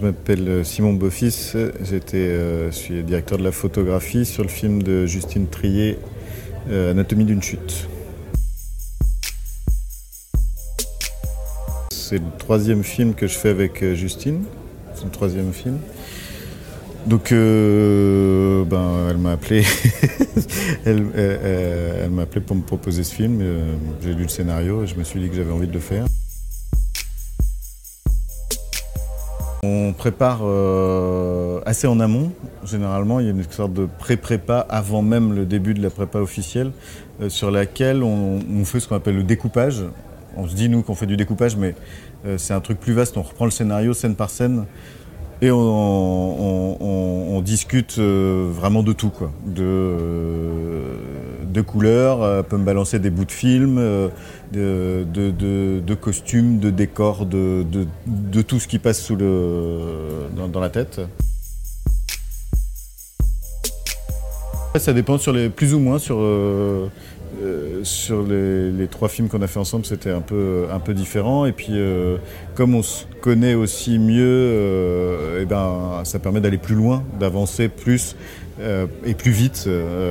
Je m'appelle Simon Beaufils, je suis directeur de la photographie sur le film de Justine Trier, Anatomie d'une chute. C'est le troisième film que je fais avec Justine, le troisième film. Donc, euh, ben, elle m'a appelé. elle, m'a appelé pour me proposer ce film. Euh, j'ai lu le scénario et je me suis dit que j'avais envie de le faire. On prépare euh, assez en amont, généralement. Il y a une sorte de pré-prépa avant même le début de la prépa officielle, sur laquelle on, fait ce qu'on appelle le découpage. On se dit, nous, qu'on fait du découpage, mais c'est un truc plus vaste. On reprend le scénario scène par scène et on, discute euh, vraiment de tout, euh, de couleurs, euh, peut me balancer des bouts de film, de, de, costumes, de décors, de, tout ce qui passe sous le, dans, la tête. Ça dépend sur les, plus ou moins sur euh, sur les, trois films qu'on a fait ensemble, c'était un peu, différent. Et puis, euh, comme on se connaît aussi mieux, euh, eh ben, ça permet d'aller plus loin, d'avancer plus et plus vite.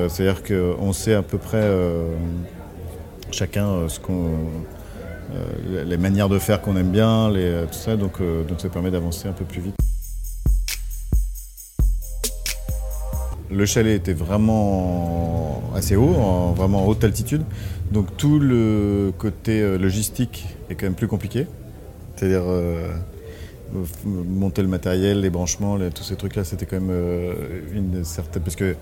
C'est-à-dire qu'on sait à peu près chacun ce qu'on, les manières de faire qu'on aime bien, tout ça. Donc, donc ça permet d'avancer un peu plus vite. Le chalet était vraiment assez haut, en, vraiment en haute altitude. Donc tout le côté euh, logistique est quand même plus compliqué. C'est-à-dire euh, monter le matériel, les branchements, tous ces trucs-là, c'était quand même euh, une certaine... Parce que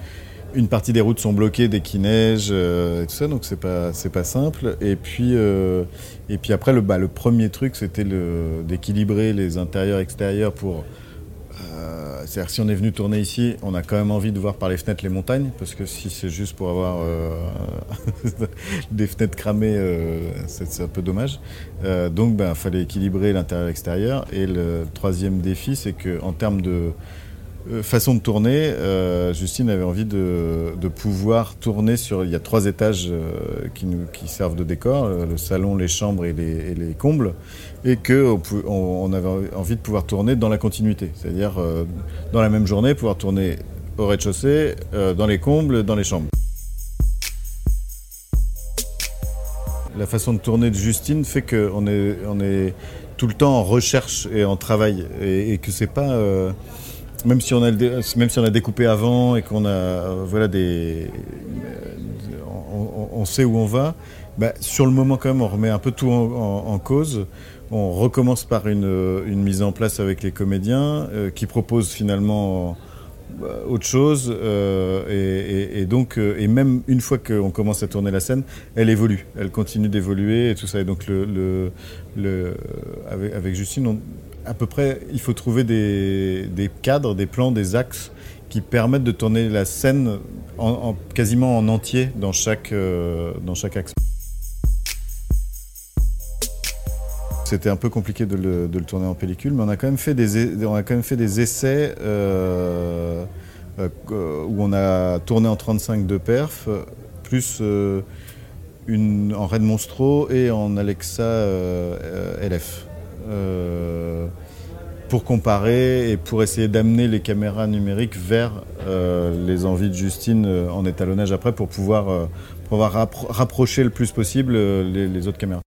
une partie des routes sont bloquées dès qu'il neige et tout ça, donc c'est pas pas simple. Et puis et puis après le bah, le premier truc c'était d'équilibrer les intérieurs extérieurs pour c'est-à-dire si on est venu tourner ici, on a quand même envie de voir par les fenêtres les montagnes, parce que si c'est juste pour avoir euh, des fenêtres cramées, euh, c'est un peu dommage. Euh, donc il ben, fallait équilibrer l'intérieur et l'extérieur. Et le troisième défi, c'est qu'en termes de façon de tourner, euh, Justine avait envie de, pouvoir tourner sur. Il y a trois étages euh, qui, nous, servent de décor le salon, les chambres et les, combles, et qu'on on, avait envie de pouvoir tourner dans la continuité, c'est-à-dire dans la même journée, pouvoir tourner au rez-de-chaussée, dans les combles, dans les chambres. La façon de tourner de Justine fait qu'on est, on est tout le temps en recherche et en travail, et, et que c'est pas même si on a même si on a découpé avant et qu'on a euh, voilà des on, sait où on va bah, sur le moment quand même on remet un peu tout en, cause. On recommence par une, mise en place avec les comédiens euh, qui proposent finalement euh, autre chose et, donc et même une fois qu'on commence à tourner la scène elle évolue. Elle continue d'évoluer et tout ça. Et donc avec, avec, Justine on, à peu près, il faut trouver des, cadres, des plans, des axes qui permettent de tourner la scène en, quasiment en entier dans chaque, euh, dans chaque axe. C'était un peu compliqué de le, tourner en pellicule, mais on a quand même fait des, on a quand même fait des essais euh, euh, où on a tourné en 35 de perf, plus une, en Red Monstro et en Alexa LF. Euh, pour comparer et pour essayer d'amener les caméras numériques vers euh, les envies de Justine euh, en étalonnage après pour pouvoir, rapprocher le plus possible les autres caméras.